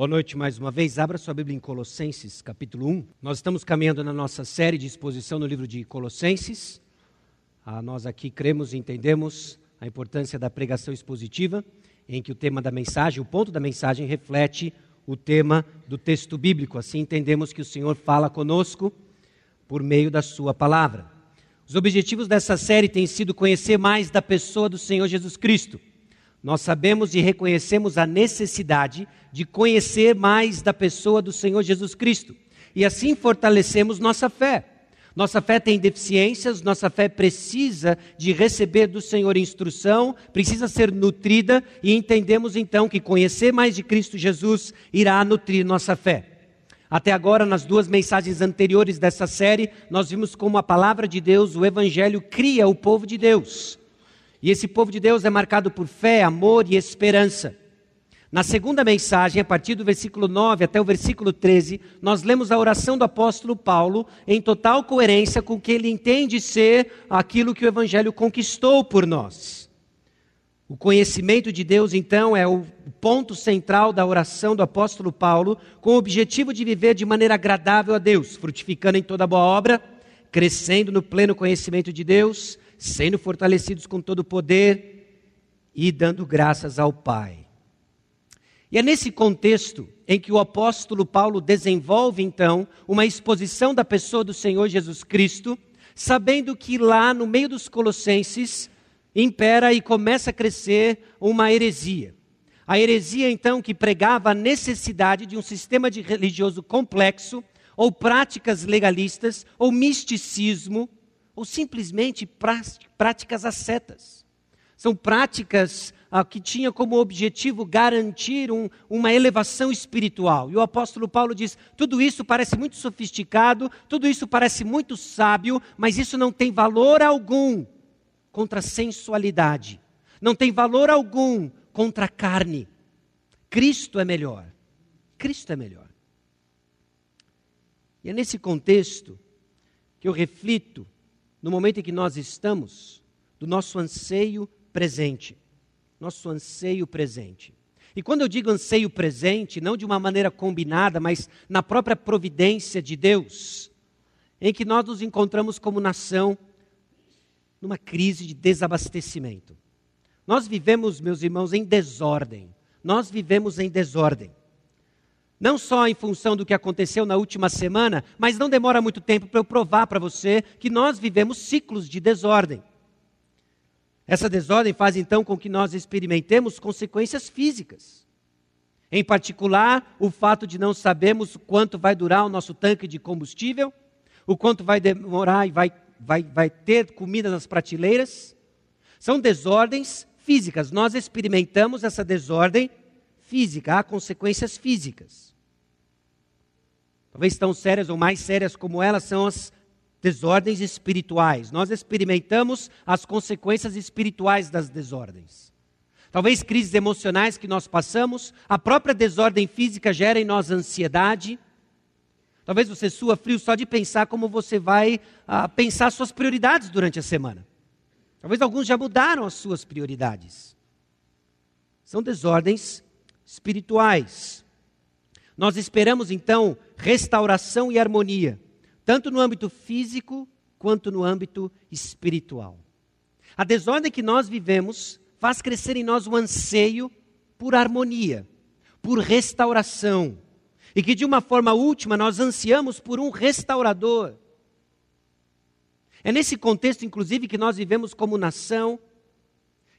Boa noite mais uma vez. Abra sua Bíblia em Colossenses, capítulo 1. Nós estamos caminhando na nossa série de exposição no livro de Colossenses. Ah, nós aqui cremos e entendemos a importância da pregação expositiva, em que o tema da mensagem, o ponto da mensagem, reflete o tema do texto bíblico. Assim entendemos que o Senhor fala conosco por meio da Sua palavra. Os objetivos dessa série têm sido conhecer mais da pessoa do Senhor Jesus Cristo nós sabemos e reconhecemos a necessidade de conhecer mais da pessoa do Senhor Jesus Cristo. E assim fortalecemos nossa fé. Nossa fé tem deficiências, nossa fé precisa de receber do Senhor instrução, precisa ser nutrida e entendemos então que conhecer mais de Cristo Jesus irá nutrir nossa fé. Até agora, nas duas mensagens anteriores dessa série, nós vimos como a palavra de Deus, o Evangelho, cria o povo de Deus. E esse povo de Deus é marcado por fé, amor e esperança. Na segunda mensagem, a partir do versículo 9 até o versículo 13, nós lemos a oração do apóstolo Paulo em total coerência com o que ele entende ser aquilo que o Evangelho conquistou por nós. O conhecimento de Deus, então, é o ponto central da oração do apóstolo Paulo, com o objetivo de viver de maneira agradável a Deus, frutificando em toda boa obra, crescendo no pleno conhecimento de Deus sendo fortalecidos com todo o poder e dando graças ao Pai. E é nesse contexto em que o apóstolo Paulo desenvolve então uma exposição da pessoa do Senhor Jesus Cristo, sabendo que lá no meio dos colossenses impera e começa a crescer uma heresia. A heresia então que pregava a necessidade de um sistema de religioso complexo, ou práticas legalistas, ou misticismo, ou simplesmente práticas ascetas. São práticas ah, que tinham como objetivo garantir um, uma elevação espiritual. E o apóstolo Paulo diz: tudo isso parece muito sofisticado, tudo isso parece muito sábio, mas isso não tem valor algum contra a sensualidade, não tem valor algum contra a carne. Cristo é melhor. Cristo é melhor. E é nesse contexto que eu reflito no momento em que nós estamos, do nosso anseio presente. Nosso anseio presente. E quando eu digo anseio presente, não de uma maneira combinada, mas na própria providência de Deus, em que nós nos encontramos como nação numa crise de desabastecimento. Nós vivemos, meus irmãos, em desordem. Nós vivemos em desordem. Não só em função do que aconteceu na última semana, mas não demora muito tempo para eu provar para você que nós vivemos ciclos de desordem. Essa desordem faz então com que nós experimentemos consequências físicas. Em particular, o fato de não sabermos quanto vai durar o nosso tanque de combustível, o quanto vai demorar e vai, vai, vai ter comida nas prateleiras. São desordens físicas. Nós experimentamos essa desordem física, há consequências físicas. Talvez tão sérias ou mais sérias como elas são as desordens espirituais. Nós experimentamos as consequências espirituais das desordens. Talvez crises emocionais que nós passamos, a própria desordem física gera em nós ansiedade. Talvez você sua frio só de pensar como você vai ah, pensar suas prioridades durante a semana. Talvez alguns já mudaram as suas prioridades. São desordens espirituais. Nós esperamos então restauração e harmonia, tanto no âmbito físico quanto no âmbito espiritual. A desordem que nós vivemos faz crescer em nós o anseio por harmonia, por restauração, e que de uma forma última nós ansiamos por um restaurador. É nesse contexto, inclusive, que nós vivemos como nação,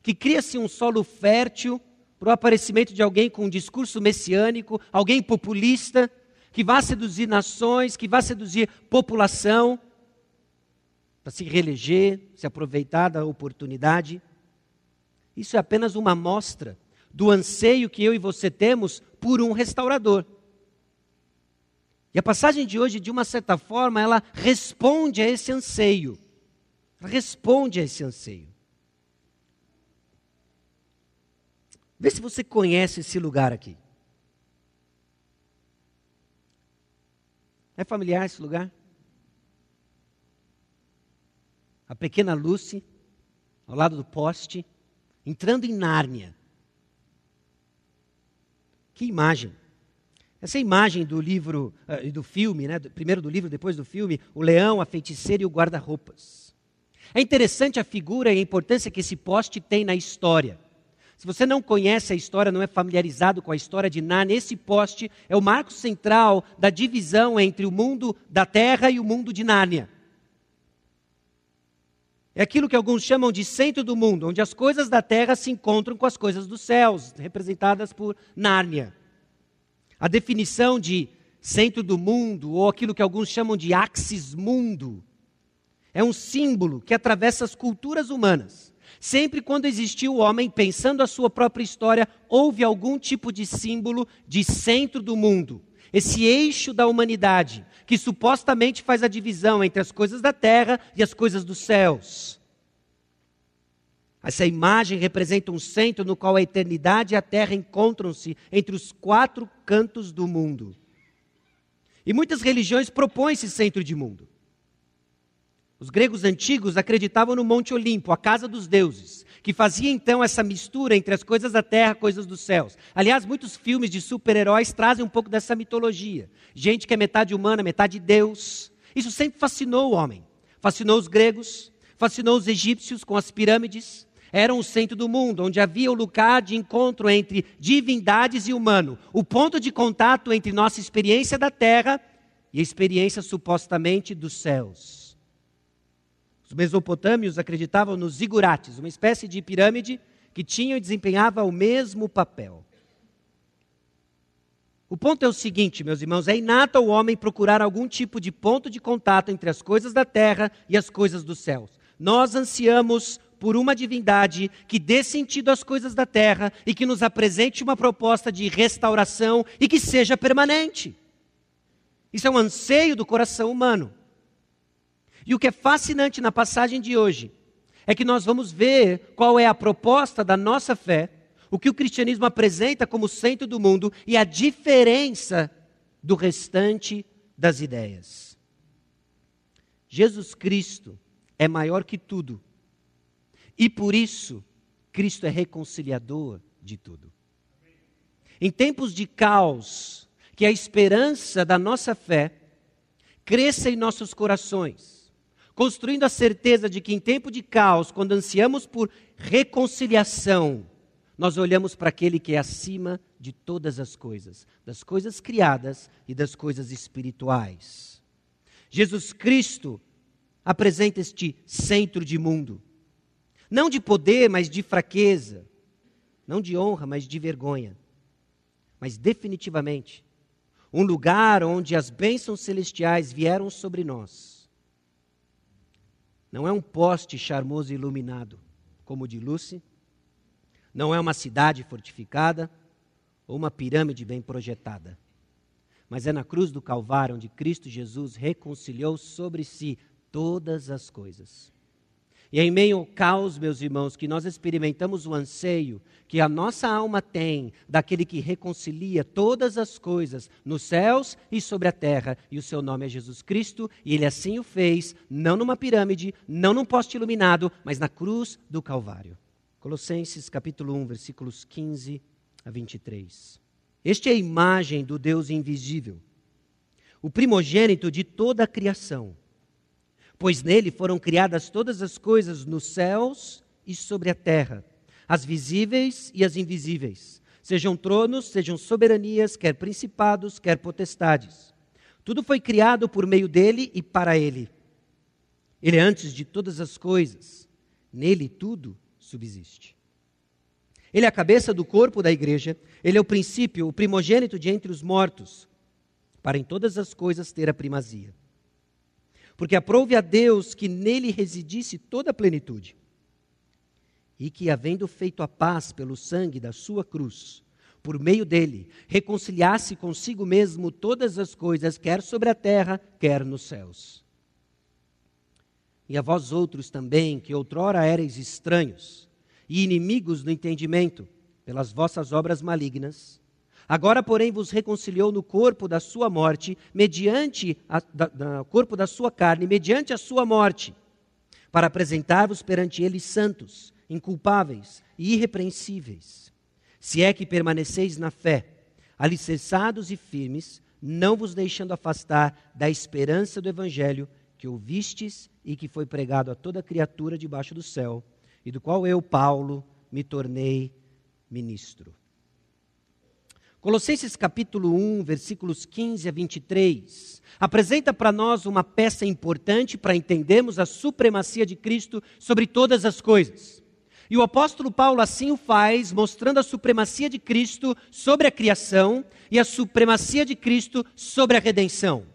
que cria-se um solo fértil para o aparecimento de alguém com um discurso messiânico, alguém populista, que vá seduzir nações, que vá seduzir população, para se reeleger, se aproveitar da oportunidade. Isso é apenas uma amostra do anseio que eu e você temos por um restaurador. E a passagem de hoje, de uma certa forma, ela responde a esse anseio. responde a esse anseio. Vê se você conhece esse lugar aqui. É familiar esse lugar? A pequena Lucy, ao lado do poste, entrando em Nárnia. Que imagem! Essa imagem do livro, uh, do filme, né? primeiro do livro, depois do filme, o leão, a feiticeira e o guarda-roupas. É interessante a figura e a importância que esse poste tem na história. Se você não conhece a história, não é familiarizado com a história de Nárnia, esse poste é o marco central da divisão entre o mundo da terra e o mundo de Nárnia. É aquilo que alguns chamam de centro do mundo, onde as coisas da terra se encontram com as coisas dos céus, representadas por Nárnia. A definição de centro do mundo, ou aquilo que alguns chamam de axis mundo, é um símbolo que atravessa as culturas humanas. Sempre quando existiu o homem pensando a sua própria história, houve algum tipo de símbolo de centro do mundo. Esse eixo da humanidade, que supostamente faz a divisão entre as coisas da terra e as coisas dos céus. Essa imagem representa um centro no qual a eternidade e a terra encontram-se entre os quatro cantos do mundo. E muitas religiões propõem esse centro de mundo. Os gregos antigos acreditavam no Monte Olimpo, a casa dos deuses, que fazia então essa mistura entre as coisas da terra e coisas dos céus. Aliás, muitos filmes de super-heróis trazem um pouco dessa mitologia. Gente que é metade humana, metade Deus. Isso sempre fascinou o homem. Fascinou os gregos, fascinou os egípcios com as pirâmides. Era um centro do mundo, onde havia o lugar de encontro entre divindades e humano, o ponto de contato entre nossa experiência da terra e a experiência supostamente dos céus. Os mesopotâmios acreditavam nos zigurates, uma espécie de pirâmide que tinha e desempenhava o mesmo papel. O ponto é o seguinte, meus irmãos: é inato ao homem procurar algum tipo de ponto de contato entre as coisas da terra e as coisas dos céus. Nós ansiamos por uma divindade que dê sentido às coisas da terra e que nos apresente uma proposta de restauração e que seja permanente. Isso é um anseio do coração humano. E o que é fascinante na passagem de hoje é que nós vamos ver qual é a proposta da nossa fé, o que o cristianismo apresenta como centro do mundo e a diferença do restante das ideias. Jesus Cristo é maior que tudo. E por isso, Cristo é reconciliador de tudo. Em tempos de caos, que a esperança da nossa fé cresça em nossos corações construindo a certeza de que em tempo de caos, quando ansiamos por reconciliação, nós olhamos para aquele que é acima de todas as coisas, das coisas criadas e das coisas espirituais. Jesus Cristo apresenta este centro de mundo, não de poder, mas de fraqueza, não de honra, mas de vergonha, mas definitivamente um lugar onde as bênçãos celestiais vieram sobre nós não é um poste charmoso e iluminado, como o de Lucy. Não é uma cidade fortificada ou uma pirâmide bem projetada. Mas é na cruz do Calvário onde Cristo Jesus reconciliou sobre si todas as coisas. E em meio ao caos, meus irmãos, que nós experimentamos o anseio que a nossa alma tem daquele que reconcilia todas as coisas nos céus e sobre a terra, e o seu nome é Jesus Cristo, e ele assim o fez, não numa pirâmide, não num poste iluminado, mas na cruz do Calvário. Colossenses capítulo 1, versículos 15 a 23. Este é a imagem do Deus invisível, o primogênito de toda a criação pois nele foram criadas todas as coisas nos céus e sobre a terra, as visíveis e as invisíveis, sejam tronos, sejam soberanias, quer principados, quer potestades. Tudo foi criado por meio dele e para ele. Ele é antes de todas as coisas, nele tudo subsiste. Ele é a cabeça do corpo da igreja, ele é o princípio, o primogênito de entre os mortos, para em todas as coisas ter a primazia porque aprove a Deus que nele residisse toda a plenitude, e que, havendo feito a paz pelo sangue da sua cruz, por meio dele, reconciliasse consigo mesmo todas as coisas, quer sobre a terra, quer nos céus. E a vós outros também, que outrora erais estranhos e inimigos do entendimento, pelas vossas obras malignas, Agora, porém, vos reconciliou no corpo da sua morte, mediante o corpo da sua carne, mediante a sua morte, para apresentar-vos perante ele santos, inculpáveis e irrepreensíveis. Se é que permaneceis na fé, alicerçados e firmes, não vos deixando afastar da esperança do evangelho que ouvistes e que foi pregado a toda criatura debaixo do céu, e do qual eu, Paulo, me tornei ministro. Colossenses capítulo 1, versículos 15 a 23, apresenta para nós uma peça importante para entendermos a supremacia de Cristo sobre todas as coisas. E o apóstolo Paulo assim o faz, mostrando a supremacia de Cristo sobre a criação e a supremacia de Cristo sobre a redenção.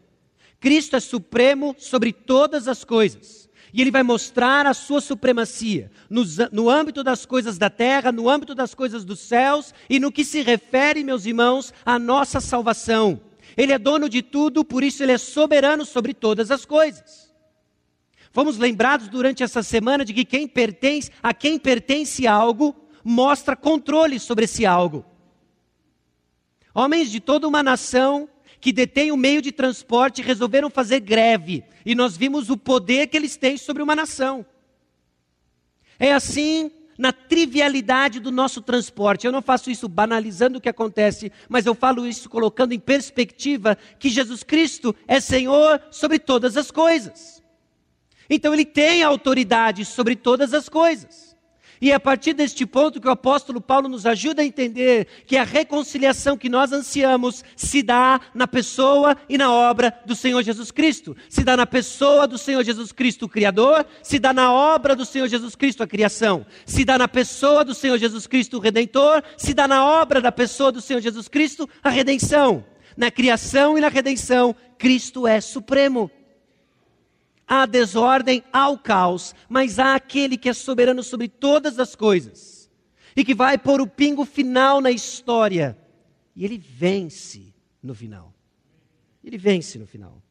Cristo é supremo sobre todas as coisas. E ele vai mostrar a sua supremacia no, âmbito das coisas da terra, no âmbito das coisas dos céus e no que se refere, meus irmãos, à nossa salvação. Ele é dono de tudo, por isso ele é soberano sobre todas as coisas. Fomos lembrados durante essa semana de que quem pertence, a quem pertence algo, mostra controle sobre esse algo. Homens de toda uma nação que detêm o meio de transporte resolveram fazer greve, e nós vimos o poder que eles têm sobre uma nação. É assim na trivialidade do nosso transporte. Eu não faço isso banalizando o que acontece, mas eu falo isso colocando em perspectiva que Jesus Cristo é Senhor sobre todas as coisas. Então ele tem autoridade sobre todas as coisas. E é a partir deste ponto que o apóstolo Paulo nos ajuda a entender que a reconciliação que nós ansiamos se dá na pessoa e na obra do Senhor Jesus Cristo. Se dá na pessoa do Senhor Jesus Cristo, o Criador, se dá na obra do Senhor Jesus Cristo, a criação. Se dá na pessoa do Senhor Jesus Cristo, o Redentor, se dá na obra da pessoa do Senhor Jesus Cristo, a redenção. Na criação e na redenção, Cristo é supremo há desordem, há o caos, mas há aquele que é soberano sobre todas as coisas e que vai pôr o pingo final na história. E ele vence no final. Ele vence no final.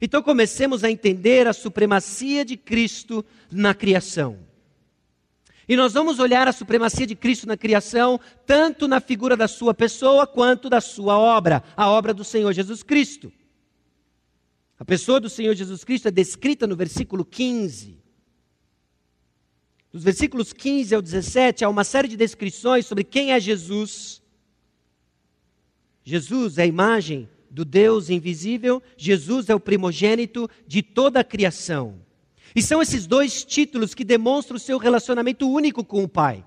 Então comecemos a entender a supremacia de Cristo na criação. E nós vamos olhar a supremacia de Cristo na criação, tanto na figura da sua pessoa quanto da sua obra, a obra do Senhor Jesus Cristo. A pessoa do Senhor Jesus Cristo é descrita no versículo 15. Dos versículos 15 ao 17, há uma série de descrições sobre quem é Jesus. Jesus é a imagem do Deus invisível, Jesus é o primogênito de toda a criação. E são esses dois títulos que demonstram o seu relacionamento único com o Pai.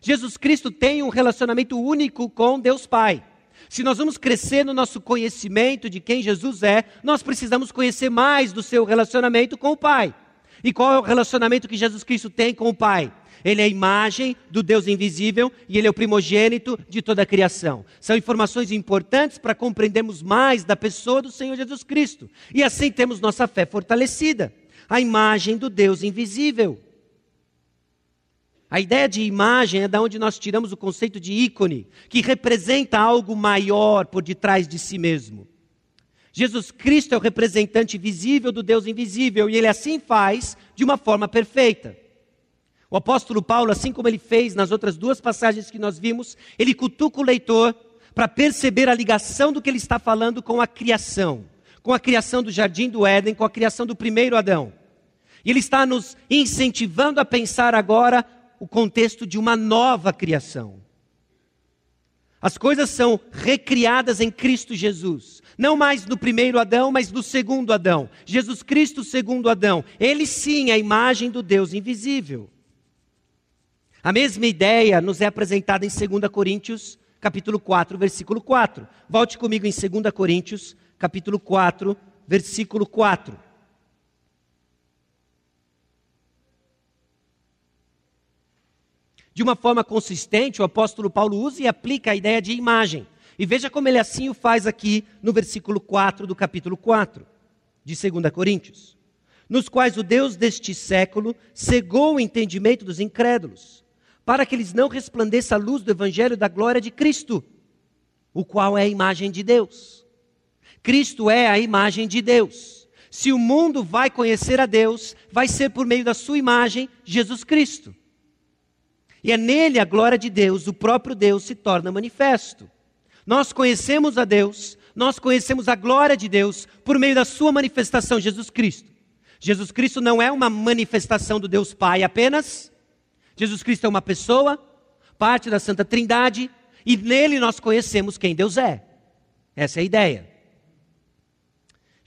Jesus Cristo tem um relacionamento único com Deus Pai. Se nós vamos crescer no nosso conhecimento de quem Jesus é, nós precisamos conhecer mais do seu relacionamento com o Pai. E qual é o relacionamento que Jesus Cristo tem com o Pai? Ele é a imagem do Deus invisível e ele é o primogênito de toda a criação. São informações importantes para compreendermos mais da pessoa do Senhor Jesus Cristo. E assim temos nossa fé fortalecida. A imagem do Deus invisível. A ideia de imagem é da onde nós tiramos o conceito de ícone, que representa algo maior por detrás de si mesmo. Jesus Cristo é o representante visível do Deus invisível e ele assim faz de uma forma perfeita. O apóstolo Paulo, assim como ele fez nas outras duas passagens que nós vimos, ele cutuca o leitor para perceber a ligação do que ele está falando com a criação, com a criação do jardim do Éden, com a criação do primeiro Adão. E ele está nos incentivando a pensar agora o contexto de uma nova criação. As coisas são recriadas em Cristo Jesus. Não mais no primeiro Adão, mas no segundo Adão. Jesus Cristo, segundo Adão. Ele sim é a imagem do Deus invisível. A mesma ideia nos é apresentada em 2 Coríntios, capítulo 4, versículo 4. Volte comigo em 2 Coríntios, capítulo 4, versículo 4. De uma forma consistente, o apóstolo Paulo usa e aplica a ideia de imagem. E veja como ele assim o faz aqui no versículo 4 do capítulo 4 de 2 Coríntios. Nos quais o Deus deste século cegou o entendimento dos incrédulos, para que eles não resplandeça a luz do evangelho da glória de Cristo, o qual é a imagem de Deus. Cristo é a imagem de Deus. Se o mundo vai conhecer a Deus, vai ser por meio da sua imagem, Jesus Cristo. E é nele a glória de Deus, o próprio Deus se torna manifesto. Nós conhecemos a Deus, nós conhecemos a glória de Deus por meio da sua manifestação, Jesus Cristo. Jesus Cristo não é uma manifestação do Deus Pai apenas. Jesus Cristo é uma pessoa, parte da Santa Trindade, e nele nós conhecemos quem Deus é. Essa é a ideia.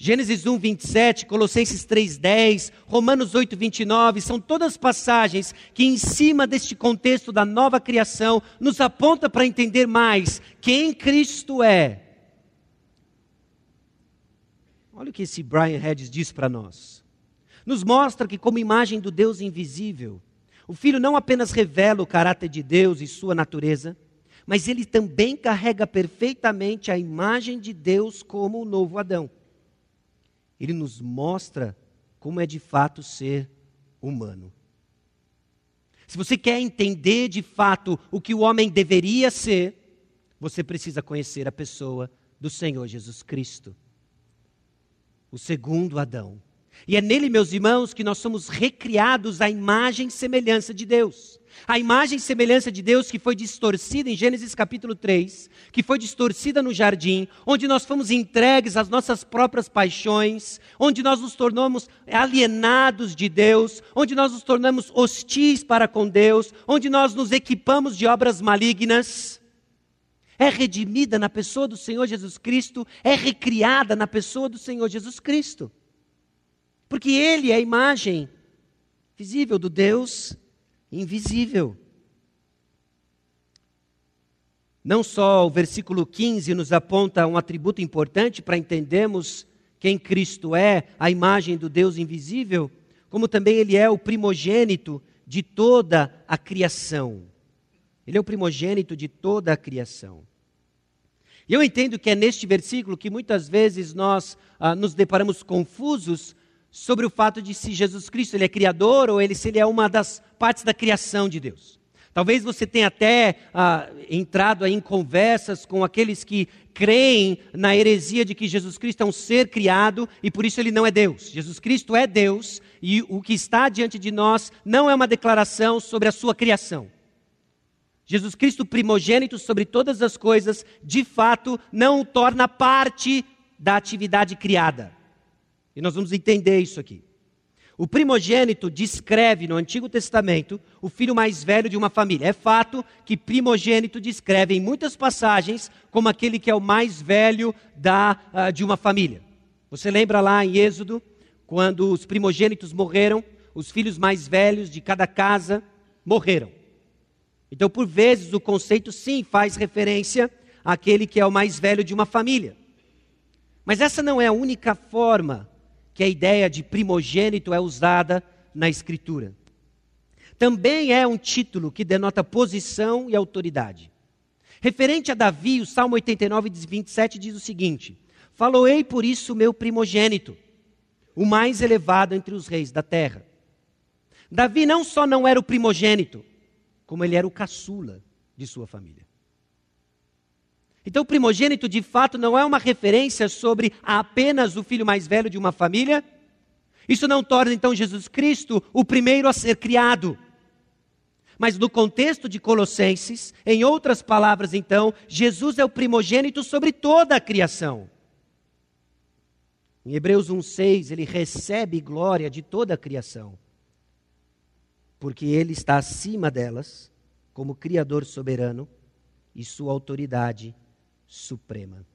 Gênesis 1, 27, Colossenses 3, 10, Romanos 8, 29, são todas passagens que, em cima deste contexto da nova criação, nos aponta para entender mais quem Cristo é. Olha o que esse Brian Hedges diz para nós. Nos mostra que, como imagem do Deus invisível, o Filho não apenas revela o caráter de Deus e sua natureza, mas ele também carrega perfeitamente a imagem de Deus como o novo Adão ele nos mostra como é de fato ser humano. Se você quer entender de fato o que o homem deveria ser, você precisa conhecer a pessoa do Senhor Jesus Cristo, o segundo Adão. E é nele, meus irmãos, que nós somos recriados à imagem e semelhança de Deus. A imagem e semelhança de Deus que foi distorcida em Gênesis capítulo 3, que foi distorcida no jardim, onde nós fomos entregues às nossas próprias paixões, onde nós nos tornamos alienados de Deus, onde nós nos tornamos hostis para com Deus, onde nós nos equipamos de obras malignas. É redimida na pessoa do Senhor Jesus Cristo, é recriada na pessoa do Senhor Jesus Cristo. Porque Ele é a imagem visível do Deus invisível. Não só o versículo 15 nos aponta um atributo importante para entendermos quem Cristo é, a imagem do Deus invisível, como também ele é o primogênito de toda a criação. Ele é o primogênito de toda a criação. E eu entendo que é neste versículo que muitas vezes nós ah, nos deparamos confusos sobre o fato de se Jesus Cristo ele é criador ou ele, se ele é uma das partes da criação de Deus. Talvez você tenha até ah, entrado em conversas com aqueles que creem na heresia de que Jesus Cristo é um ser criado e por isso ele não é Deus. Jesus Cristo é Deus e o que está diante de nós não é uma declaração sobre a sua criação. Jesus Cristo, primogênito sobre todas as coisas, de fato não o torna parte da atividade criada. E nós vamos entender isso aqui. O primogênito descreve no Antigo Testamento o filho mais velho de uma família. É fato que primogênito descreve em muitas passagens como aquele que é o mais velho da, uh, de uma família. Você lembra lá em Êxodo, quando os primogênitos morreram, os filhos mais velhos de cada casa morreram. Então, por vezes, o conceito sim faz referência àquele que é o mais velho de uma família. Mas essa não é a única forma que a ideia de primogênito é usada na Escritura. Também é um título que denota posição e autoridade. Referente a Davi, o Salmo 89, 27 diz o seguinte: Faloei por isso meu primogênito, o mais elevado entre os reis da terra. Davi não só não era o primogênito, como ele era o caçula de sua família. Então, o primogênito de fato não é uma referência sobre apenas o filho mais velho de uma família. Isso não torna então Jesus Cristo o primeiro a ser criado. Mas no contexto de Colossenses, em outras palavras, então, Jesus é o primogênito sobre toda a criação. Em Hebreus 1,6, ele recebe glória de toda a criação, porque ele está acima delas, como Criador soberano, e sua autoridade suprema.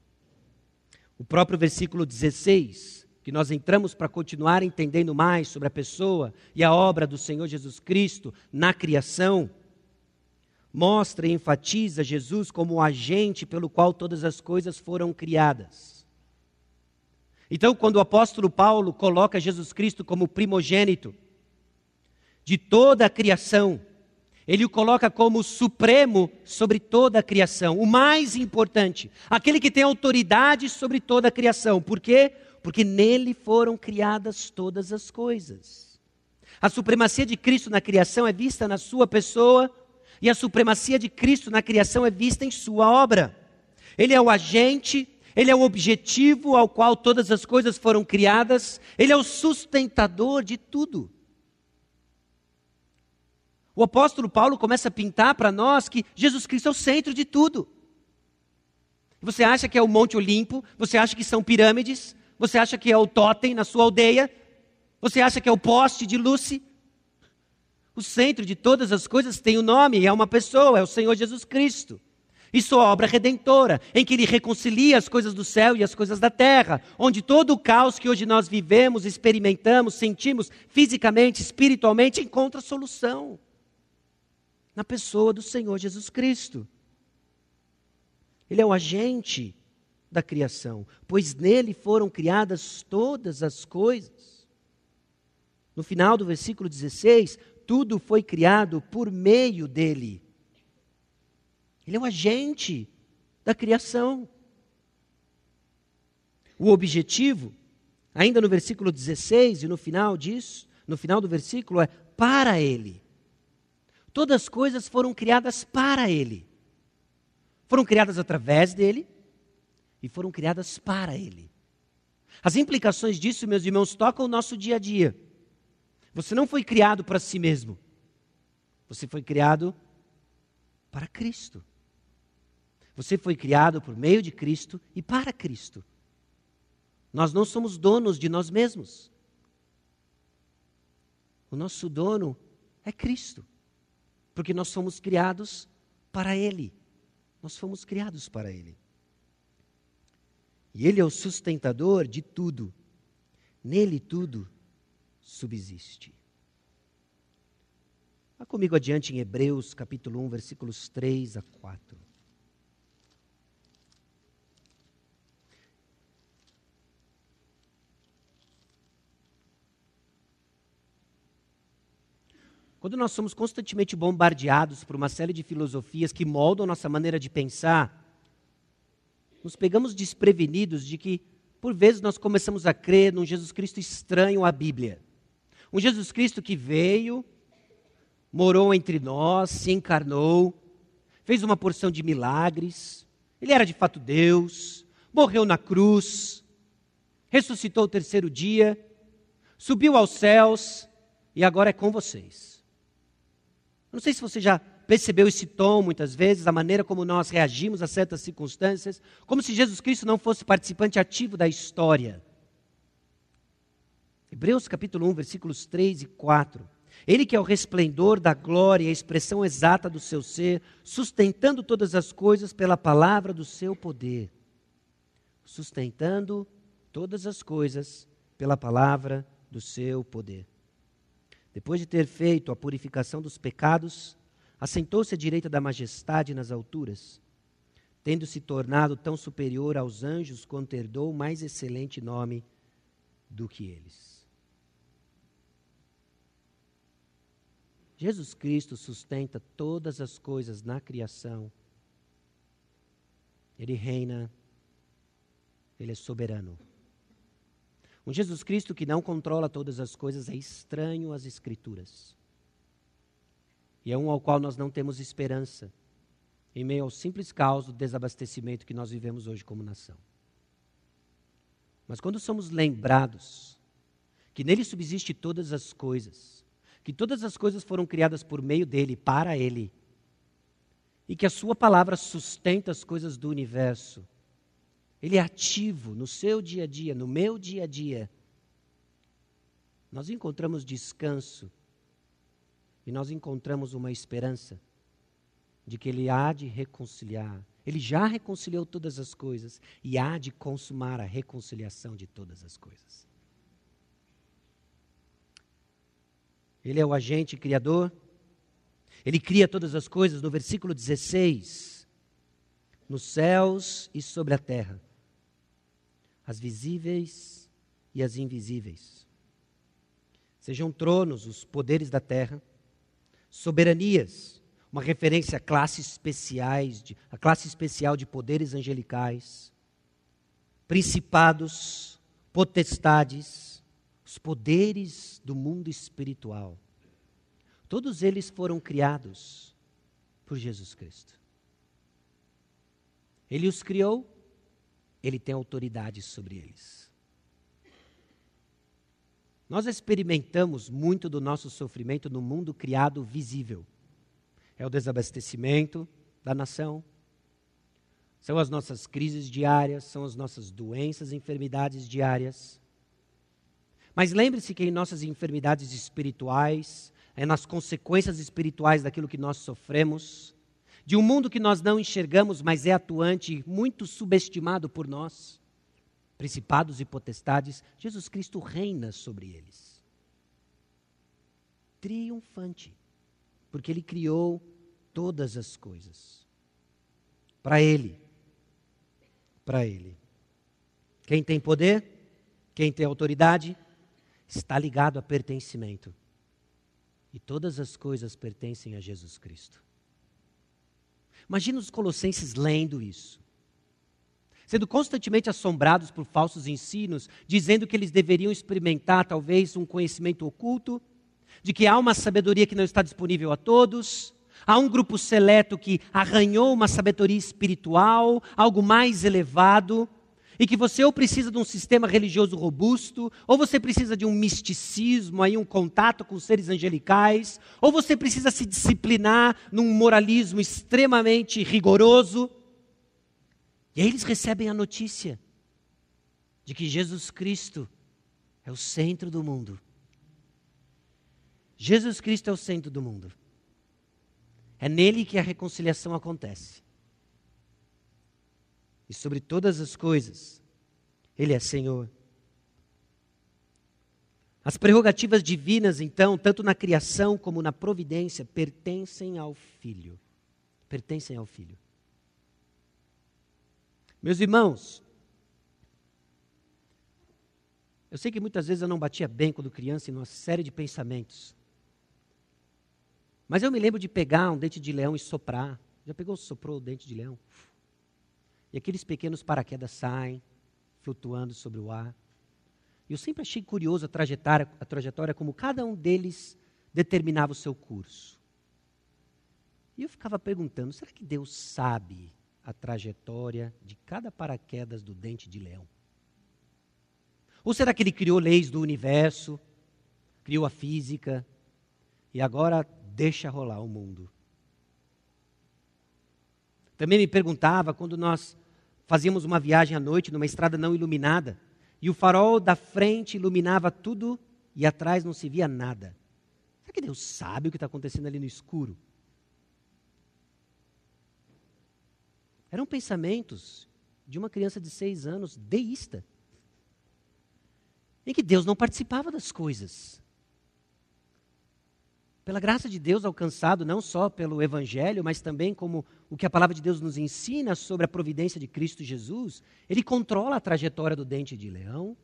O próprio versículo 16, que nós entramos para continuar entendendo mais sobre a pessoa e a obra do Senhor Jesus Cristo na criação, mostra e enfatiza Jesus como o agente pelo qual todas as coisas foram criadas. Então, quando o apóstolo Paulo coloca Jesus Cristo como primogênito de toda a criação, ele o coloca como supremo sobre toda a criação, o mais importante, aquele que tem autoridade sobre toda a criação. Por quê? Porque nele foram criadas todas as coisas. A supremacia de Cristo na criação é vista na sua pessoa, e a supremacia de Cristo na criação é vista em sua obra. Ele é o agente, ele é o objetivo ao qual todas as coisas foram criadas, ele é o sustentador de tudo. O apóstolo Paulo começa a pintar para nós que Jesus Cristo é o centro de tudo. Você acha que é o Monte Olimpo? Você acha que são pirâmides? Você acha que é o totem na sua aldeia? Você acha que é o poste de Lucy? O centro de todas as coisas tem o um nome, é uma pessoa, é o Senhor Jesus Cristo. e sua obra redentora, em que ele reconcilia as coisas do céu e as coisas da terra, onde todo o caos que hoje nós vivemos, experimentamos, sentimos fisicamente, espiritualmente, encontra solução na pessoa do Senhor Jesus Cristo. Ele é o agente da criação, pois nele foram criadas todas as coisas. No final do versículo 16, tudo foi criado por meio dele. Ele é o agente da criação. O objetivo, ainda no versículo 16 e no final disso, no final do versículo é para ele. Todas as coisas foram criadas para Ele. Foram criadas através dele e foram criadas para Ele. As implicações disso, meus irmãos, tocam o nosso dia a dia. Você não foi criado para si mesmo. Você foi criado para Cristo. Você foi criado por meio de Cristo e para Cristo. Nós não somos donos de nós mesmos. O nosso dono é Cristo porque nós somos criados para Ele. Nós fomos criados para Ele. E Ele é o sustentador de tudo. Nele tudo subsiste. Vá comigo adiante em Hebreus capítulo 1, versículos 3 a 4. Quando nós somos constantemente bombardeados por uma série de filosofias que moldam nossa maneira de pensar, nos pegamos desprevenidos de que, por vezes, nós começamos a crer num Jesus Cristo estranho à Bíblia. Um Jesus Cristo que veio, morou entre nós, se encarnou, fez uma porção de milagres, ele era de fato Deus, morreu na cruz, ressuscitou o terceiro dia, subiu aos céus e agora é com vocês. Não sei se você já percebeu esse tom muitas vezes, a maneira como nós reagimos a certas circunstâncias, como se Jesus Cristo não fosse participante ativo da história. Hebreus capítulo 1, versículos 3 e 4. Ele que é o resplendor da glória e a expressão exata do seu ser, sustentando todas as coisas pela palavra do seu poder. Sustentando todas as coisas pela palavra do seu poder. Depois de ter feito a purificação dos pecados, assentou-se à direita da majestade nas alturas, tendo se tornado tão superior aos anjos quanto herdou mais excelente nome do que eles. Jesus Cristo sustenta todas as coisas na criação. Ele reina, ele é soberano. Um Jesus Cristo que não controla todas as coisas é estranho às Escrituras. E é um ao qual nós não temos esperança, em meio ao simples caos do desabastecimento que nós vivemos hoje como nação. Mas quando somos lembrados que nele subsiste todas as coisas, que todas as coisas foram criadas por meio dele, para ele, e que a sua palavra sustenta as coisas do universo, ele é ativo no seu dia a dia, no meu dia a dia. Nós encontramos descanso e nós encontramos uma esperança de que Ele há de reconciliar. Ele já reconciliou todas as coisas e há de consumar a reconciliação de todas as coisas. Ele é o agente criador. Ele cria todas as coisas, no versículo 16, nos céus e sobre a terra as visíveis e as invisíveis. Sejam tronos os poderes da terra, soberanias, uma referência a classes especiais, de, a classe especial de poderes angelicais, principados, potestades, os poderes do mundo espiritual. Todos eles foram criados por Jesus Cristo. Ele os criou ele tem autoridade sobre eles. Nós experimentamos muito do nosso sofrimento no mundo criado visível. É o desabastecimento da nação, são as nossas crises diárias, são as nossas doenças enfermidades diárias. Mas lembre-se que em nossas enfermidades espirituais, é nas consequências espirituais daquilo que nós sofremos, de um mundo que nós não enxergamos, mas é atuante, muito subestimado por nós, principados e potestades, Jesus Cristo reina sobre eles. Triunfante, porque Ele criou todas as coisas. Para Ele. Para Ele. Quem tem poder, quem tem autoridade, está ligado a pertencimento. E todas as coisas pertencem a Jesus Cristo. Imagina os colossenses lendo isso. Sendo constantemente assombrados por falsos ensinos, dizendo que eles deveriam experimentar talvez um conhecimento oculto, de que há uma sabedoria que não está disponível a todos, há um grupo seleto que arranhou uma sabedoria espiritual, algo mais elevado, e que você ou precisa de um sistema religioso robusto, ou você precisa de um misticismo, aí um contato com seres angelicais, ou você precisa se disciplinar num moralismo extremamente rigoroso. E aí eles recebem a notícia de que Jesus Cristo é o centro do mundo. Jesus Cristo é o centro do mundo. É nele que a reconciliação acontece e sobre todas as coisas, Ele é Senhor. As prerrogativas divinas, então, tanto na criação como na providência, pertencem ao Filho. Pertencem ao Filho. Meus irmãos, eu sei que muitas vezes eu não batia bem quando criança em uma série de pensamentos. Mas eu me lembro de pegar um dente de leão e soprar. Já pegou, soprou o dente de leão? E aqueles pequenos paraquedas saem, flutuando sobre o ar. E eu sempre achei curioso a trajetória, a trajetória como cada um deles determinava o seu curso. E eu ficava perguntando: será que Deus sabe a trajetória de cada paraquedas do dente de leão? Ou será que ele criou leis do universo, criou a física e agora deixa rolar o mundo? Também me perguntava quando nós fazíamos uma viagem à noite numa estrada não iluminada e o farol da frente iluminava tudo e atrás não se via nada. Será que Deus sabe o que está acontecendo ali no escuro? Eram pensamentos de uma criança de seis anos, deísta, em que Deus não participava das coisas pela graça de Deus alcançado não só pelo Evangelho, mas também como o que a palavra de Deus nos ensina sobre a providência de Cristo Jesus, ele controla a trajetória do dente de leão,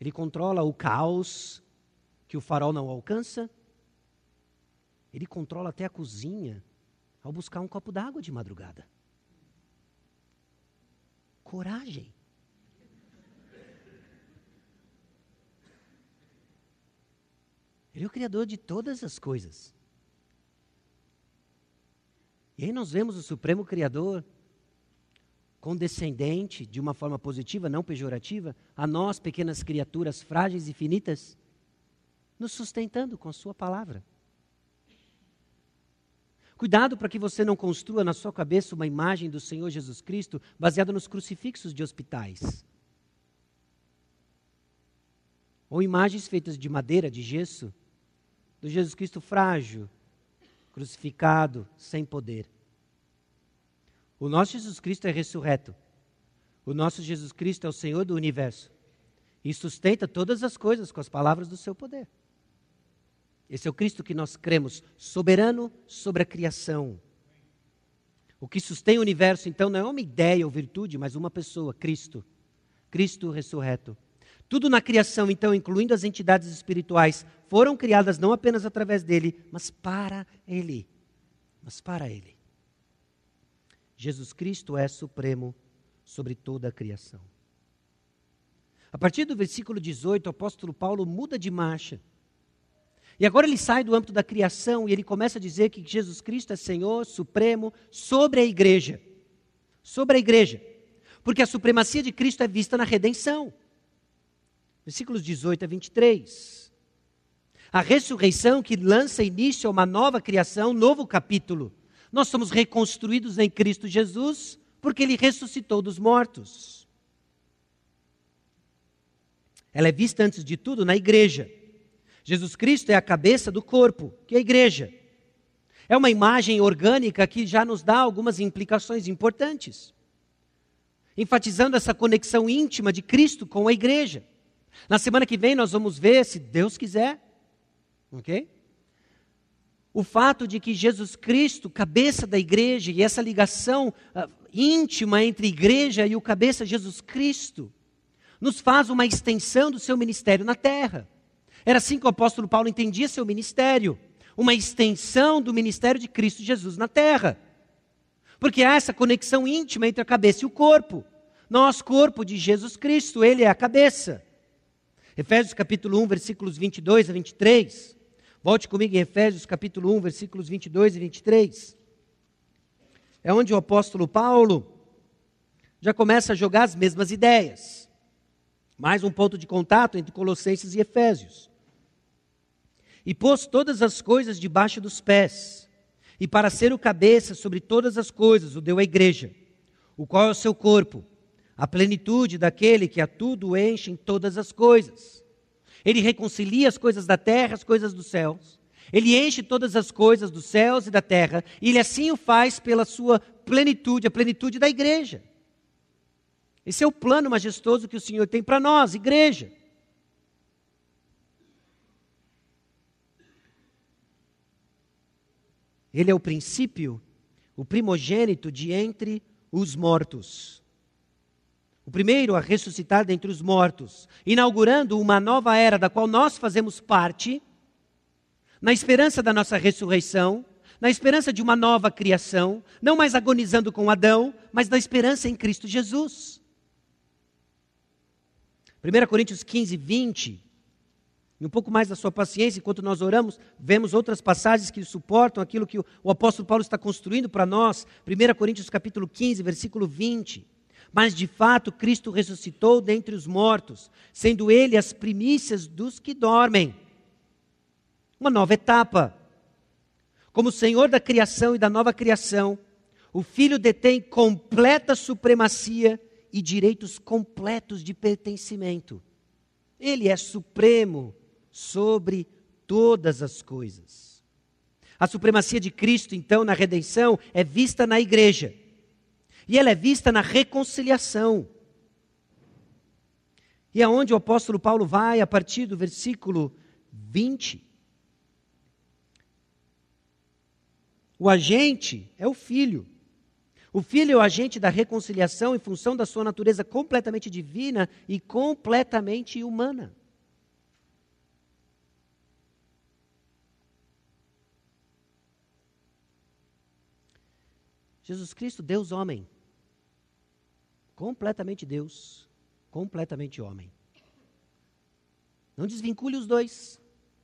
ele controla o caos que o farol não alcança, ele controla até a cozinha ao buscar um copo d'água de madrugada. Coragem. Ele é o Criador de todas as coisas. E aí nós vemos o Supremo Criador condescendente, de uma forma positiva, não pejorativa, a nós, pequenas criaturas frágeis e finitas, nos sustentando com a Sua palavra. Cuidado para que você não construa na sua cabeça uma imagem do Senhor Jesus Cristo baseada nos crucifixos de hospitais. Ou imagens feitas de madeira, de gesso, do Jesus Cristo frágil, crucificado, sem poder. O nosso Jesus Cristo é ressurreto. O nosso Jesus Cristo é o Senhor do universo e sustenta todas as coisas com as palavras do seu poder. Esse é o Cristo que nós cremos, soberano sobre a criação. O que sustém o universo, então, não é uma ideia ou virtude, mas uma pessoa, Cristo. Cristo ressurreto. Tudo na criação, então, incluindo as entidades espirituais, foram criadas não apenas através dele, mas para ele. Mas para ele. Jesus Cristo é supremo sobre toda a criação. A partir do versículo 18, o apóstolo Paulo muda de marcha. E agora ele sai do âmbito da criação e ele começa a dizer que Jesus Cristo é Senhor supremo sobre a igreja. Sobre a igreja. Porque a supremacia de Cristo é vista na redenção versículos 18 a 23. A ressurreição que lança início a uma nova criação, novo capítulo. Nós somos reconstruídos em Cristo Jesus porque ele ressuscitou dos mortos. Ela é vista antes de tudo na igreja. Jesus Cristo é a cabeça do corpo, que é a igreja. É uma imagem orgânica que já nos dá algumas implicações importantes, enfatizando essa conexão íntima de Cristo com a igreja. Na semana que vem nós vamos ver, se Deus quiser, ok? O fato de que Jesus Cristo, cabeça da igreja, e essa ligação uh, íntima entre igreja e o cabeça Jesus Cristo, nos faz uma extensão do seu ministério na terra. Era assim que o apóstolo Paulo entendia seu ministério, uma extensão do ministério de Cristo Jesus na terra. Porque há essa conexão íntima entre a cabeça e o corpo. Nós, corpo de Jesus Cristo, ele é a cabeça. Efésios capítulo 1, versículos 22 a 23. Volte comigo em Efésios capítulo 1, versículos 22 e 23. É onde o apóstolo Paulo já começa a jogar as mesmas ideias. Mais um ponto de contato entre Colossenses e Efésios. E pôs todas as coisas debaixo dos pés, e para ser o cabeça sobre todas as coisas o deu à igreja, o qual é o seu corpo a plenitude daquele que a tudo enche em todas as coisas. Ele reconcilia as coisas da terra, as coisas dos céus. Ele enche todas as coisas dos céus e da terra, e ele assim o faz pela sua plenitude, a plenitude da igreja. Esse é o plano majestoso que o Senhor tem para nós, igreja. Ele é o princípio, o primogênito de entre os mortos o primeiro a ressuscitar dentre os mortos, inaugurando uma nova era da qual nós fazemos parte, na esperança da nossa ressurreição, na esperança de uma nova criação, não mais agonizando com Adão, mas na esperança em Cristo Jesus. 1 Coríntios 15, 20, e um pouco mais da sua paciência, enquanto nós oramos, vemos outras passagens que suportam aquilo que o apóstolo Paulo está construindo para nós. 1 Coríntios capítulo 15, versículo 20. Mas de fato Cristo ressuscitou dentre os mortos, sendo ele as primícias dos que dormem. Uma nova etapa. Como Senhor da criação e da nova criação, o Filho detém completa supremacia e direitos completos de pertencimento. Ele é supremo sobre todas as coisas. A supremacia de Cristo, então, na redenção, é vista na igreja e ela é vista na reconciliação. E aonde o apóstolo Paulo vai a partir do versículo 20. O agente é o filho. O filho é o agente da reconciliação em função da sua natureza completamente divina e completamente humana. Jesus Cristo, Deus homem, completamente Deus, completamente homem. Não desvincule os dois.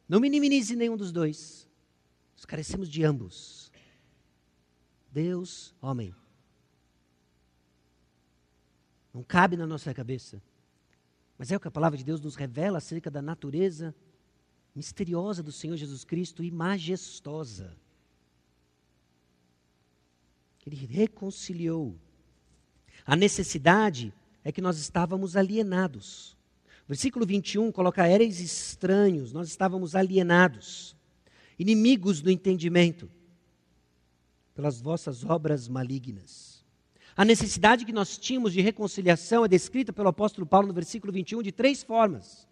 Não minimize nenhum dos dois. Nós carecemos de ambos. Deus, homem. Não cabe na nossa cabeça. Mas é o que a palavra de Deus nos revela acerca da natureza misteriosa do Senhor Jesus Cristo e majestosa. Ele reconciliou a necessidade é que nós estávamos alienados. Versículo 21 coloca: Éreis estranhos, nós estávamos alienados, inimigos do entendimento, pelas vossas obras malignas. A necessidade que nós tínhamos de reconciliação é descrita pelo apóstolo Paulo no versículo 21 de três formas.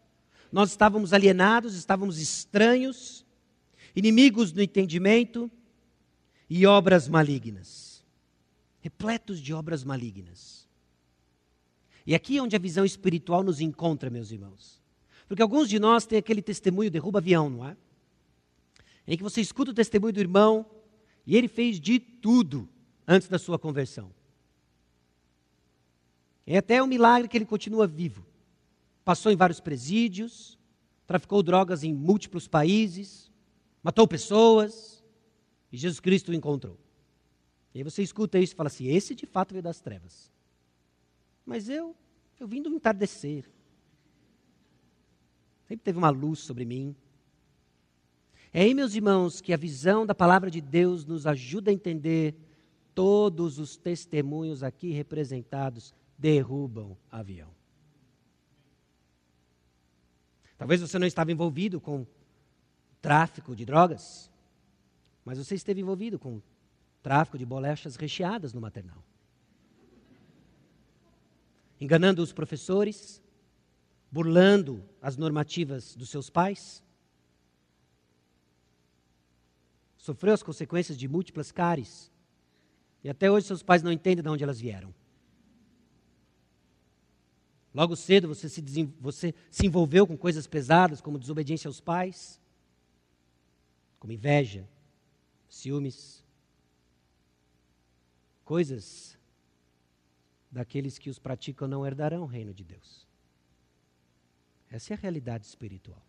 Nós estávamos alienados, estávamos estranhos, inimigos do entendimento e obras malignas repletos de obras malignas. E aqui é onde a visão espiritual nos encontra, meus irmãos. Porque alguns de nós têm aquele testemunho derruba avião, não é? Em que você escuta o testemunho do irmão e ele fez de tudo antes da sua conversão. É até um milagre que ele continua vivo. Passou em vários presídios, traficou drogas em múltiplos países, matou pessoas, e Jesus Cristo o encontrou. E aí você escuta isso e fala assim: esse de fato veio das trevas. Mas eu, eu vim do entardecer. Sempre teve uma luz sobre mim. É aí, meus irmãos, que a visão da palavra de Deus nos ajuda a entender todos os testemunhos aqui representados derrubam avião. Talvez você não estava envolvido com tráfico de drogas, Mas você esteve envolvido com tráfico de bolachas recheadas no maternal. Enganando os professores, burlando as normativas dos seus pais. Sofreu as consequências de múltiplas cáries. E até hoje seus pais não entendem de onde elas vieram. Logo cedo você se, você se envolveu com coisas pesadas, como desobediência aos pais, como inveja, ciúmes, coisas daqueles que os praticam não herdarão o reino de Deus. Essa é a realidade espiritual.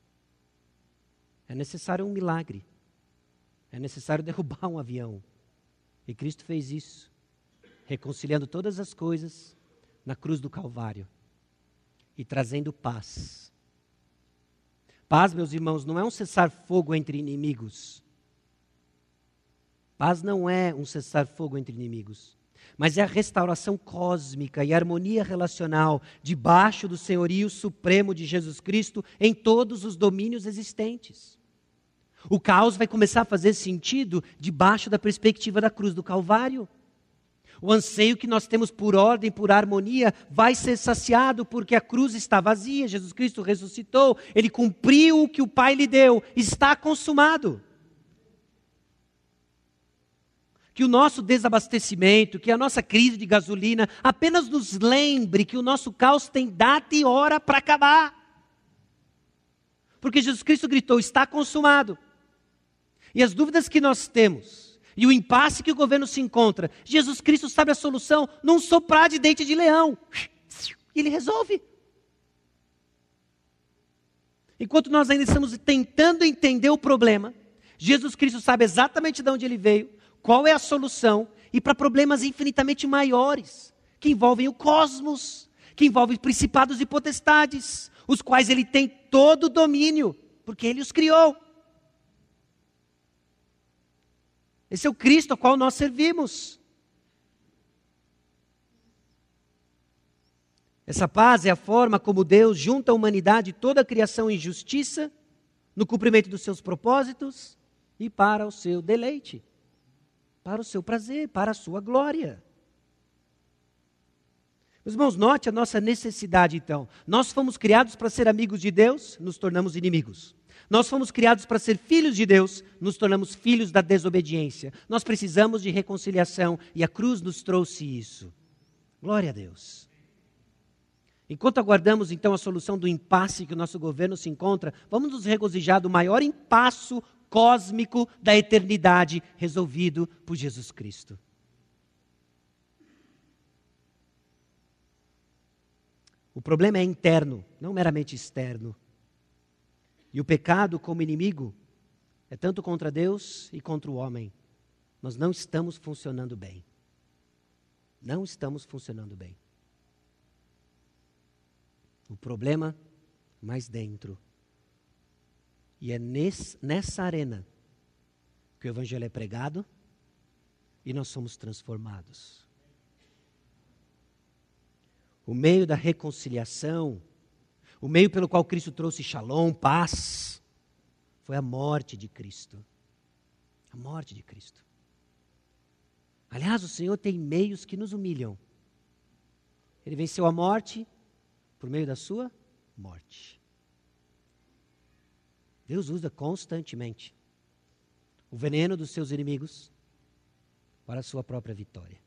É necessário um milagre. É necessário derrubar um avião. E Cristo fez isso, reconciliando todas as coisas na cruz do Calvário e trazendo paz. Paz, meus irmãos, não é um cessar-fogo entre inimigos. Paz não é um cessar-fogo entre inimigos, mas é a restauração cósmica e harmonia relacional debaixo do senhorio supremo de Jesus Cristo em todos os domínios existentes. O caos vai começar a fazer sentido debaixo da perspectiva da cruz do Calvário. O anseio que nós temos por ordem, por harmonia, vai ser saciado porque a cruz está vazia, Jesus Cristo ressuscitou, ele cumpriu o que o Pai lhe deu, está consumado. Que o nosso desabastecimento, que a nossa crise de gasolina apenas nos lembre que o nosso caos tem data e hora para acabar. Porque Jesus Cristo gritou: está consumado. E as dúvidas que nós temos, e o impasse que o governo se encontra, Jesus Cristo sabe a solução num soprar de dente de leão. E ele resolve. Enquanto nós ainda estamos tentando entender o problema, Jesus Cristo sabe exatamente de onde ele veio, qual é a solução, e para problemas infinitamente maiores, que envolvem o cosmos, que envolvem principados e potestades, os quais ele tem todo o domínio, porque ele os criou. Esse é o Cristo ao qual nós servimos. Essa paz é a forma como Deus junta a humanidade e toda a criação em justiça, no cumprimento dos seus propósitos e para o seu deleite, para o seu prazer, para a sua glória. Meus irmãos, note a nossa necessidade então. Nós fomos criados para ser amigos de Deus, nos tornamos inimigos. Nós fomos criados para ser filhos de Deus, nos tornamos filhos da desobediência. Nós precisamos de reconciliação e a cruz nos trouxe isso. Glória a Deus. Enquanto aguardamos então a solução do impasse que o nosso governo se encontra, vamos nos regozijar do maior impasso cósmico da eternidade resolvido por Jesus Cristo. O problema é interno, não meramente externo. E o pecado, como inimigo, é tanto contra Deus e contra o homem. Nós não estamos funcionando bem. Não estamos funcionando bem. O problema mais dentro. E é nesse, nessa arena que o Evangelho é pregado e nós somos transformados. O meio da reconciliação o meio pelo qual Cristo trouxe shalom, paz, foi a morte de Cristo. A morte de Cristo. Aliás, o Senhor tem meios que nos humilham. Ele venceu a morte por meio da sua morte. Deus usa constantemente o veneno dos seus inimigos para a sua própria vitória.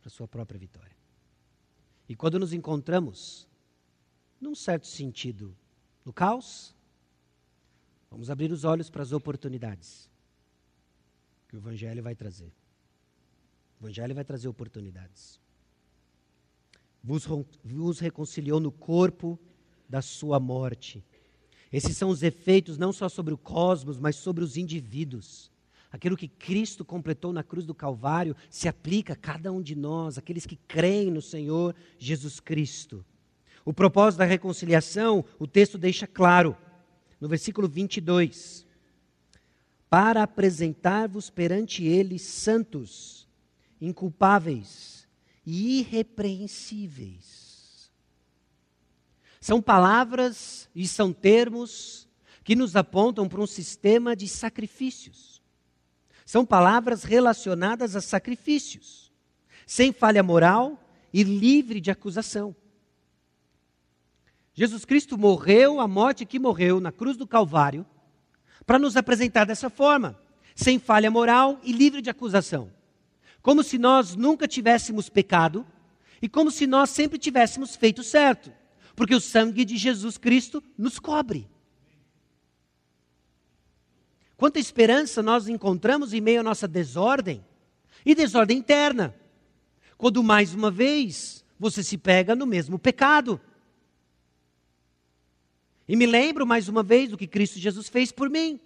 Para a sua própria vitória. E quando nos encontramos num certo sentido, no caos, vamos abrir os olhos para as oportunidades que o Evangelho vai trazer. O Evangelho vai trazer oportunidades. Vos, reconciliou no corpo da sua morte. Esses são os efeitos não só sobre o cosmos, mas sobre os indivíduos. Aquilo que Cristo completou na cruz do Calvário se aplica a cada um de nós, aqueles que creem no Senhor Jesus Cristo. O propósito da reconciliação, o texto deixa claro, no versículo 22. Para apresentar-vos perante ele santos, inculpáveis e irrepreensíveis. São palavras e são termos que nos apontam para um sistema de sacrifícios. São palavras relacionadas a sacrifícios, sem falha moral e livre de acusação. Jesus Cristo morreu a morte que morreu na cruz do Calvário para nos apresentar dessa forma, sem falha moral e livre de acusação. Como se nós nunca tivéssemos pecado e como se nós sempre tivéssemos feito certo, porque o sangue de Jesus Cristo nos cobre. Quanta esperança nós encontramos em meio à nossa desordem e desordem interna, quando mais uma vez você se pega no mesmo pecado. E me lembro mais uma vez do que Cristo Jesus fez por mim.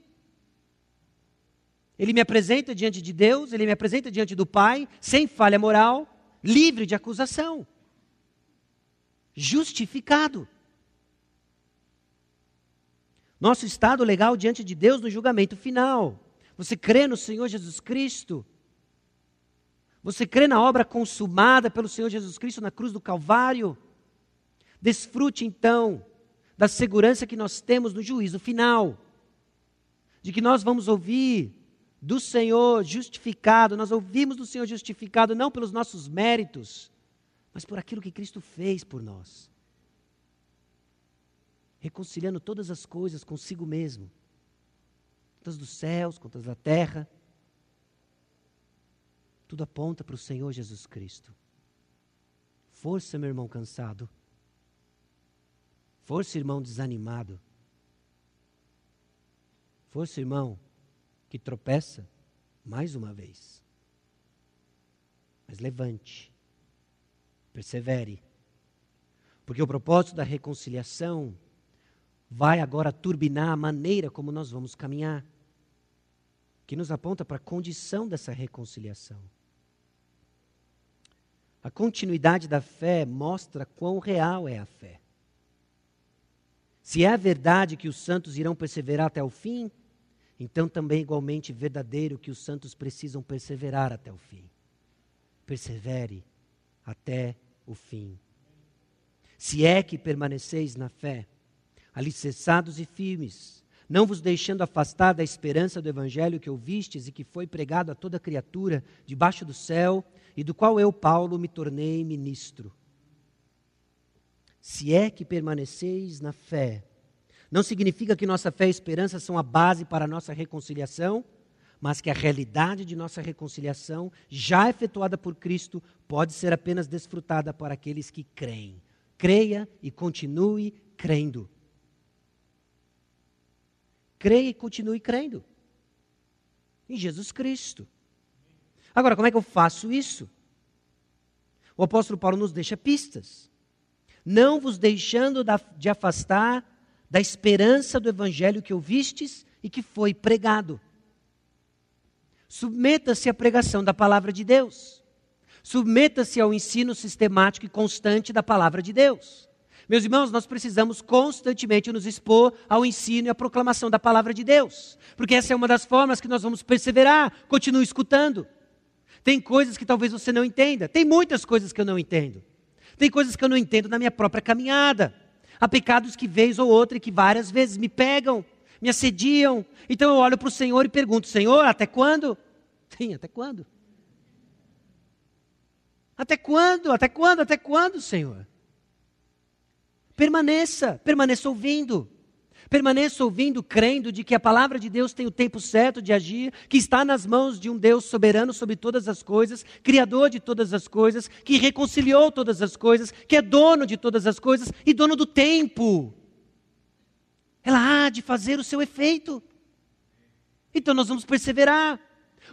Ele me apresenta diante de Deus, ele me apresenta diante do Pai, sem falha moral, livre de acusação, justificado. Nosso estado legal diante de Deus no julgamento final. Você crê no Senhor Jesus Cristo? Você crê na obra consumada pelo Senhor Jesus Cristo na cruz do Calvário? Desfrute então da segurança que nós temos no juízo final, de que nós vamos ouvir do Senhor justificado, nós ouvimos do Senhor justificado não pelos nossos méritos, mas por aquilo que Cristo fez por nós. Reconciliando todas as coisas consigo mesmo, tanto dos céus quanto da terra. Tudo aponta para o Senhor Jesus Cristo. Força, meu irmão cansado. Força, irmão desanimado. Força, irmão que tropeça mais uma vez. Mas levante, persevere, porque o propósito da reconciliação vai agora turbinar a maneira como nós vamos caminhar, que nos aponta para a condição dessa reconciliação. A continuidade da fé mostra quão real é a fé. Se é verdade que os santos irão perseverar até o fim, então também é igualmente verdadeiro que os santos precisam perseverar até o fim. Persevere até o fim. Se é que permaneceis na fé, alicerçados e firmes, não vos deixando afastar da esperança do evangelho que ouvistes e que foi pregado a toda criatura debaixo do céu, e do qual eu, Paulo, me tornei ministro se é que permaneceis na fé. Não significa que nossa fé e esperança são a base para a nossa reconciliação, mas que a realidade de nossa reconciliação, já efetuada por Cristo, pode ser apenas desfrutada por aqueles que creem. Creia e continue crendo. Creia e continue crendo. Em Jesus Cristo. Agora, como é que eu faço isso? O apóstolo Paulo nos deixa pistas não vos deixando de afastar da esperança do evangelho que ouvistes e que foi pregado. Submeta-se à pregação da palavra de Deus. Submeta-se ao ensino sistemático e constante da palavra de Deus. Meus irmãos, nós precisamos constantemente nos expor ao ensino e à proclamação da palavra de Deus, porque essa é uma das formas que nós vamos perseverar. Continue escutando. Tem coisas que talvez você não entenda, tem muitas coisas que eu não entendo. Tem coisas que eu não entendo na minha própria caminhada. Há pecados que vez ou outra e que várias vezes me pegam, me assediam. Então eu olho para o Senhor e pergunto: Senhor, até quando? Sim, até quando? Até quando? Até quando? Até quando, Senhor? Permaneça, permaneça ouvindo. Permaneça ouvindo, crendo de que a palavra de Deus tem o tempo certo de agir, que está nas mãos de um Deus soberano sobre todas as coisas, criador de todas as coisas, que reconciliou todas as coisas, que é dono de todas as coisas e dono do tempo. Ela há de fazer o seu efeito. Então nós vamos perseverar.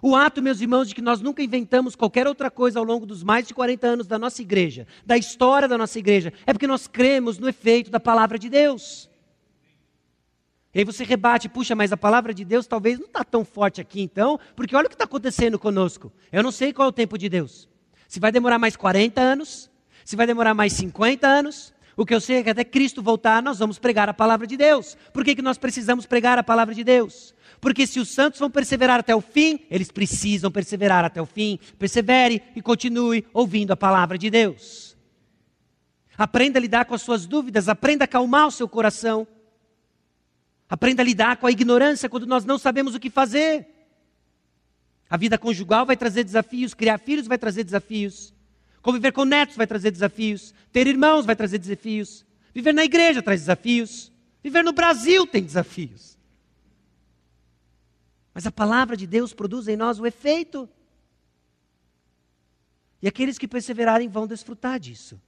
O ato, meus irmãos, de que nós nunca inventamos qualquer outra coisa ao longo dos mais de 40 anos da nossa igreja, da história da nossa igreja, é porque nós cremos no efeito da palavra de Deus. E aí você rebate, puxa, mas a palavra de Deus talvez não está tão forte aqui então, porque olha o que está acontecendo conosco. Eu não sei qual é o tempo de Deus. Se vai demorar mais 40 anos, se vai demorar mais 50 anos, o que eu sei é que até Cristo voltar, nós vamos pregar a palavra de Deus. Por que, que nós precisamos pregar a palavra de Deus? Porque se os santos vão perseverar até o fim, eles precisam perseverar até o fim. Persevere e continue ouvindo a palavra de Deus. Aprenda a lidar com as suas dúvidas, aprenda a acalmar o seu coração. Aprenda a lidar com a ignorância quando nós não sabemos o que fazer. A vida conjugal vai trazer desafios, criar filhos vai trazer desafios, conviver com netos vai trazer desafios, ter irmãos vai trazer desafios, viver na igreja traz desafios, viver no Brasil tem desafios. Mas a palavra de Deus produz em nós o efeito. E aqueles que perseverarem vão desfrutar disso.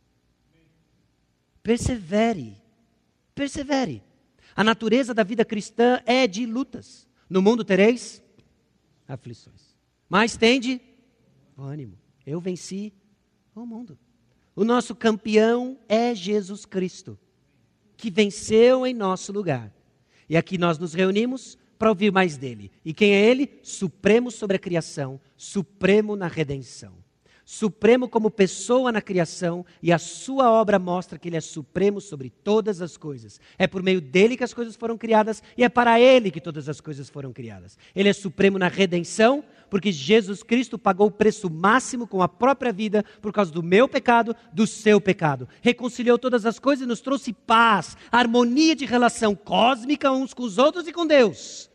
Persevere. Persevere. A natureza da vida cristã é de lutas. No mundo tereis aflições. Mas tende ânimo. Eu venci o mundo. O nosso campeão é Jesus Cristo, que venceu em nosso lugar. E aqui nós nos reunimos para ouvir mais dele. E quem é ele? Supremo sobre a criação, supremo na redenção supremo como pessoa na criação, e a sua obra mostra que ele é supremo sobre todas as coisas. É por meio dele que as coisas foram criadas e é para ele que todas as coisas foram criadas. Ele é supremo na redenção, porque Jesus Cristo pagou o preço máximo com a própria vida por causa do meu pecado, do seu pecado. Reconciliou todas as coisas e nos trouxe paz, harmonia de relação cósmica uns com os outros e com Deus.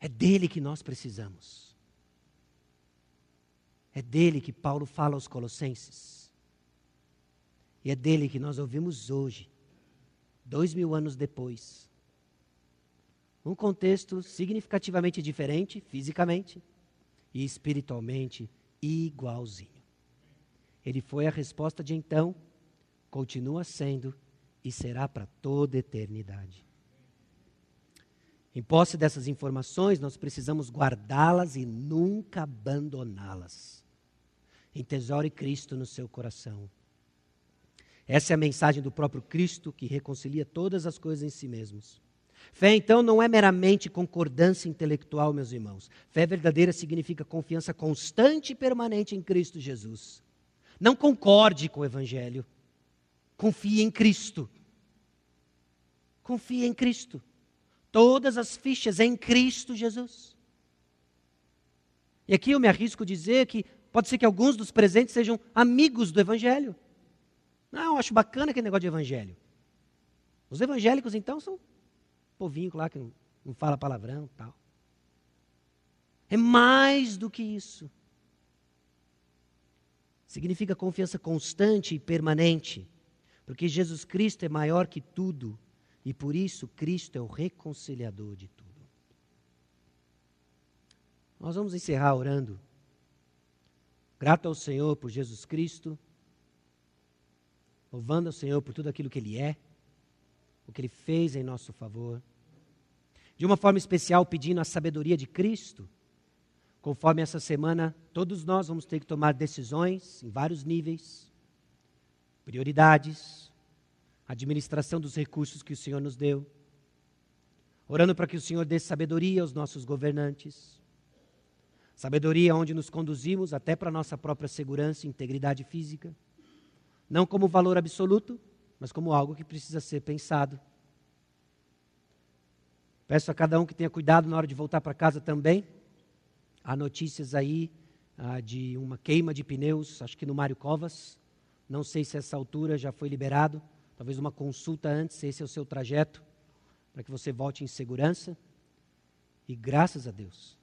É dele que nós precisamos. É dele que Paulo fala aos Colossenses. E é dele que nós ouvimos hoje, dois mil anos depois. Um contexto significativamente diferente, fisicamente e espiritualmente igualzinho. Ele foi a resposta de então, continua sendo e será para toda eternidade. Em posse dessas informações, nós precisamos guardá-las e nunca abandoná-las. Entesoure Cristo no seu coração. Essa é a mensagem do próprio Cristo que reconcilia todas as coisas em si mesmos. Fé, então, não é meramente concordância intelectual, meus irmãos. Fé verdadeira significa confiança constante e permanente em Cristo Jesus. Não concorde com o Evangelho. Confie em Cristo. Confie em Cristo. Todas as fichas em Cristo Jesus. E aqui eu me arrisco dizer que Pode ser que alguns dos presentes sejam amigos do Evangelho. Não, eu acho bacana aquele negócio de Evangelho. Os evangélicos, então, são povinho lá que não, não fala palavrão tal. É mais do que isso. Significa confiança constante e permanente. Porque Jesus Cristo é maior que tudo. E por isso Cristo é o reconciliador de tudo. Nós vamos encerrar orando. Grato ao Senhor por Jesus Cristo, louvando ao Senhor por tudo aquilo que Ele é, o que Ele fez em nosso favor. De uma forma especial, pedindo a sabedoria de Cristo, conforme essa semana todos nós vamos ter que tomar decisões em vários níveis, prioridades, administração dos recursos que o Senhor nos deu, orando para que o Senhor dê sabedoria aos nossos governantes Sabedoria onde nos conduzimos até para nossa própria segurança e integridade física. Não como valor absoluto, mas como algo que precisa ser pensado. Peço a cada um que tenha cuidado na hora de voltar para casa também. Há notícias aí ah, de uma queima de pneus, acho que no Mário Covas. Não sei se essa altura já foi liberado. Talvez uma consulta antes, se esse é o seu trajeto, para que você volte em segurança. E graças a Deus,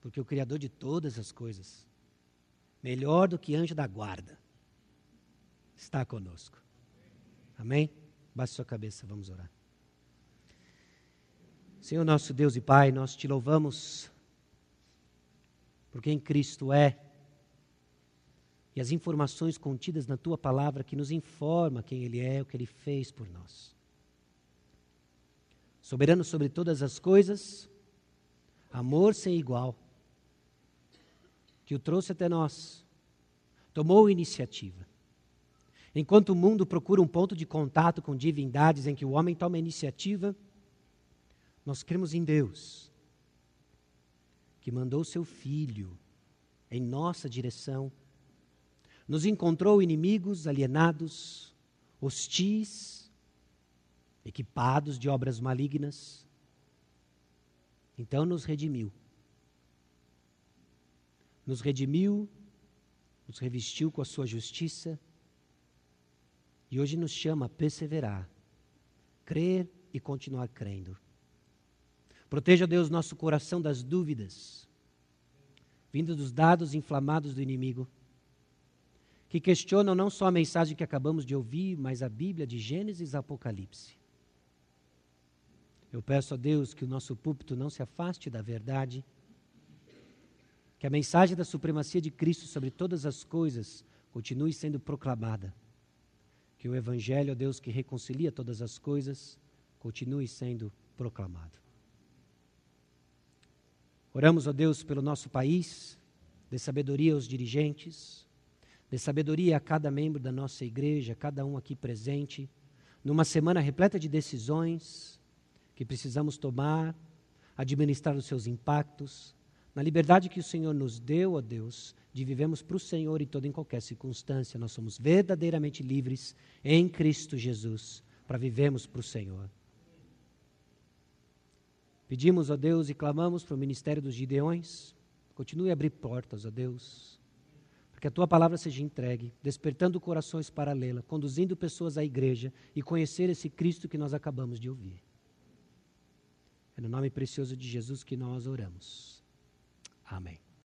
porque o Criador de todas as coisas, melhor do que anjo da guarda, está conosco. Amém? Baixe sua cabeça, vamos orar. Senhor nosso Deus e Pai, nós te louvamos por quem Cristo é e as informações contidas na tua palavra que nos informa quem Ele é, o que Ele fez por nós. Soberano sobre todas as coisas, amor sem igual que o trouxe até nós, tomou iniciativa. Enquanto o mundo procura um ponto de contato com divindades em que o homem toma iniciativa, nós cremos em Deus, que mandou seu Filho em nossa direção, nos encontrou inimigos, alienados, hostis, equipados de obras malignas, então nos redimiu nos redimiu, nos revestiu com a sua justiça e hoje nos chama a perseverar, crer e continuar crendo. Proteja, Deus, nosso coração das dúvidas, vinda dos dados inflamados do inimigo, que questionam não só a mensagem que acabamos de ouvir, mas a Bíblia de Gênesis e Apocalipse. Eu peço a Deus que o nosso púlpito não se afaste da verdade, que a mensagem da supremacia de Cristo sobre todas as coisas continue sendo proclamada, que o Evangelho, ó Deus, que reconcilia todas as coisas, continue sendo proclamado. Oramos, ó Deus, pelo nosso país, dê sabedoria aos dirigentes, dê sabedoria a cada membro da nossa igreja, cada um aqui presente, numa semana repleta de decisões, que precisamos tomar, administrar os seus impactos, na liberdade que o Senhor nos deu, ó Deus, de vivemos para o Senhor em toda e qualquer circunstância. Nós somos verdadeiramente livres em Cristo Jesus para vivermos para o Senhor. Pedimos, ó Deus, e clamamos para o ministério dos Gideões. Continue a abrir portas, ó Deus, para que a tua palavra seja entregue, despertando corações para lê-la, conduzindo pessoas à igreja e conhecer esse Cristo que nós acabamos de ouvir. É no nome precioso de Jesus que nós oramos. Amém.